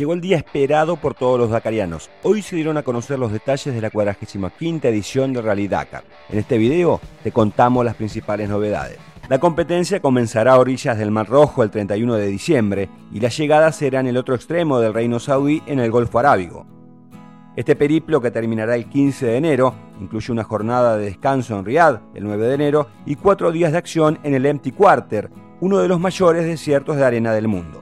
Llegó el día esperado por todos los dakarianos. Hoy se dieron a conocer los detalles de la 45 edición de Rally Dakar. En este video te contamos las principales novedades. La competencia comenzará a orillas del Mar Rojo el 31 de diciembre y la llegada será en el otro extremo del Reino Saudí en el Golfo Arábigo. Este periplo, que terminará el 15 de enero, incluye una jornada de descanso en Riyadh el 9 de enero y cuatro días de acción en el Empty Quarter, uno de los mayores desiertos de arena del mundo.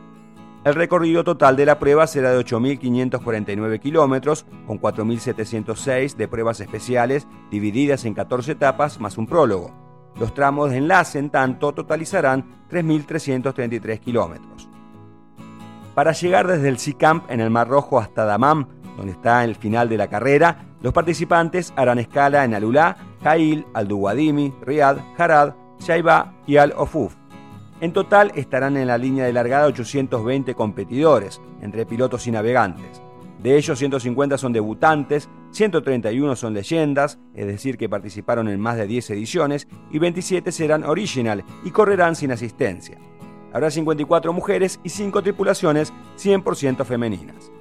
El recorrido total de la prueba será de 8.549 kilómetros, con 4.706 de pruebas especiales divididas en 14 etapas más un prólogo. Los tramos de enlace, en tanto, totalizarán 3.333 kilómetros. Para llegar desde el Sea-Camp en el Mar Rojo hasta Dammam, donde está el final de la carrera, los participantes harán escala en Alulá, Jail, Al-Duwadimi, Riyadh, Harad, Shaiba y Al-Ofuf. En total estarán en la línea de largada 820 competidores, entre pilotos y navegantes. De ellos 150 son debutantes, 131 son leyendas, es decir, que participaron en más de 10 ediciones, y 27 serán original y correrán sin asistencia. Habrá 54 mujeres y 5 tripulaciones 100% femeninas.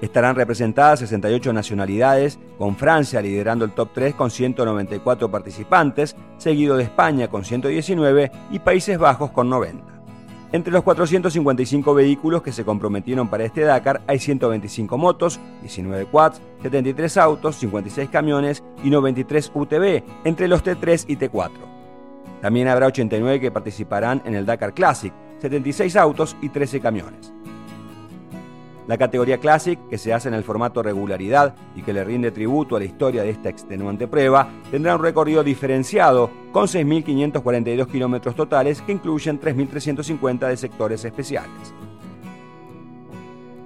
Estarán representadas 68 nacionalidades, con Francia liderando el top 3 con 194 participantes, seguido de España con 119 y Países Bajos con 90. Entre los 455 vehículos que se comprometieron para este Dakar hay 125 motos, 19 quads, 73 autos, 56 camiones y 93 UTV, entre los T3 y T4. También habrá 89 que participarán en el Dakar Classic, 76 autos y 13 camiones. La categoría Classic, que se hace en el formato regularidad y que le rinde tributo a la historia de esta extenuante prueba, tendrá un recorrido diferenciado con 6.542 kilómetros totales que incluyen 3.350 de sectores especiales.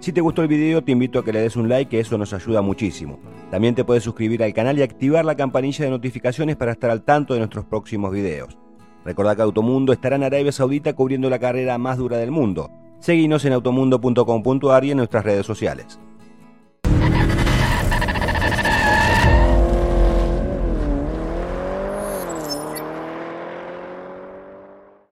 Si te gustó el video te invito a que le des un like, que eso nos ayuda muchísimo. También te puedes suscribir al canal y activar la campanilla de notificaciones para estar al tanto de nuestros próximos videos. Recordá que Automundo estará en Arabia Saudita cubriendo la carrera más dura del mundo Seguinos en automundo.com.ar y en nuestras redes sociales.